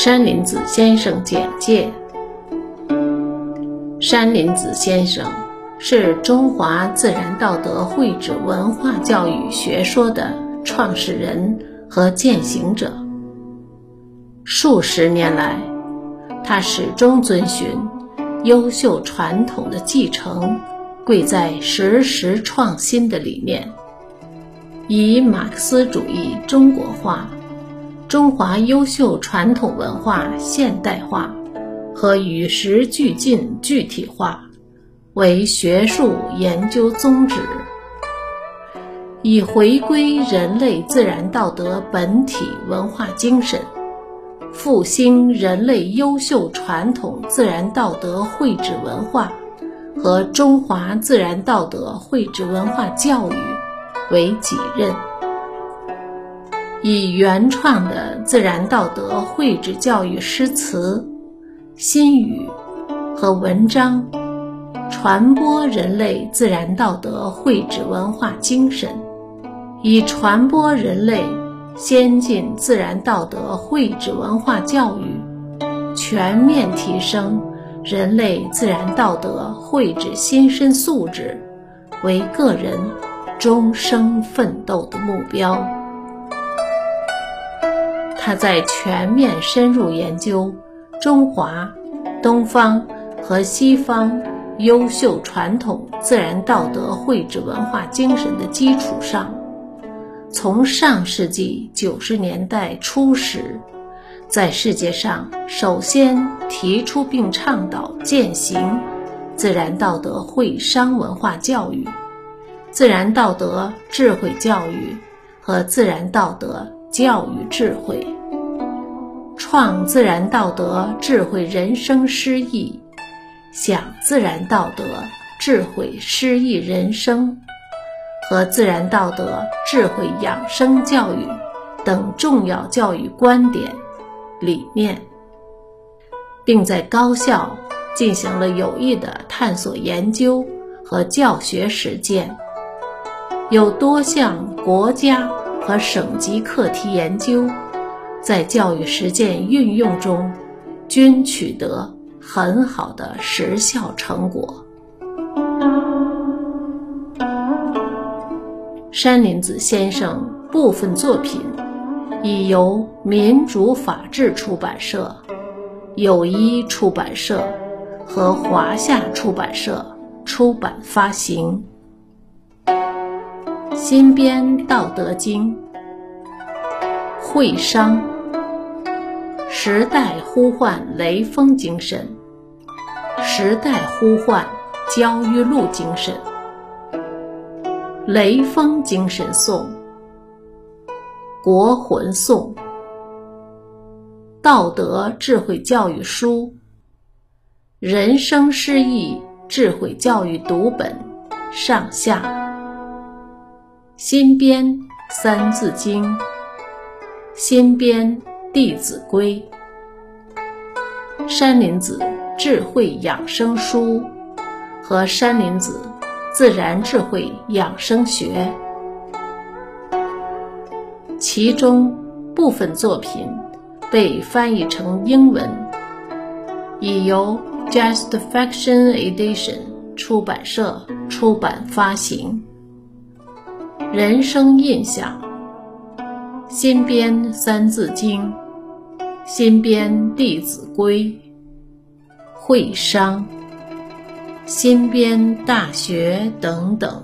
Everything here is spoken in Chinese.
山林子先生简介：山林子先生是中华自然道德绘制文化教育学说的创始人和践行者。数十年来，他始终遵循优秀传统的继承，贵在实时创新的理念，以马克思主义中国化。中华优秀传统文化现代化和与时俱进具体化为学术研究宗旨，以回归人类自然道德本体文化精神，复兴人类优秀传统自然道德绘制文化和中华自然道德绘制文化教育为己任。以原创的自然道德绘制教育诗词、心语和文章，传播人类自然道德绘制文化精神，以传播人类先进自然道德绘制文化教育，全面提升人类自然道德绘制心身素质为个人终生奋斗的目标。他在全面深入研究中华、东方和西方优秀传统自然道德绘制文化精神的基础上，从上世纪九十年代初时，在世界上首先提出并倡导践行自然道德会商文化教育、自然道德智慧教育和自然道德教育智慧。创自然道德智慧人生诗意，享自然道德智慧诗意人生，和自然道德智慧养生教育等重要教育观点、理念，并在高校进行了有益的探索研究和教学实践，有多项国家和省级课题研究。在教育实践运用中，均取得很好的实效成果。山林子先生部分作品已由民主法治出版社、友谊出版社和华夏出版社出版发行。新编《道德经》。会商，时代呼唤雷锋精神，时代呼唤焦裕禄精神，雷锋精神颂，国魂颂，道德智慧教育书，人生诗意智慧教育读本上下，新编《三字经》。新编《弟子规》，山林子智慧养生书和山林子自然智慧养生学，其中部分作品被翻译成英文，已由 Just Fiction Edition 出版社出版发行。人生印象。新编《三字经》，新编《弟子规》，会商，新编《大学》等等。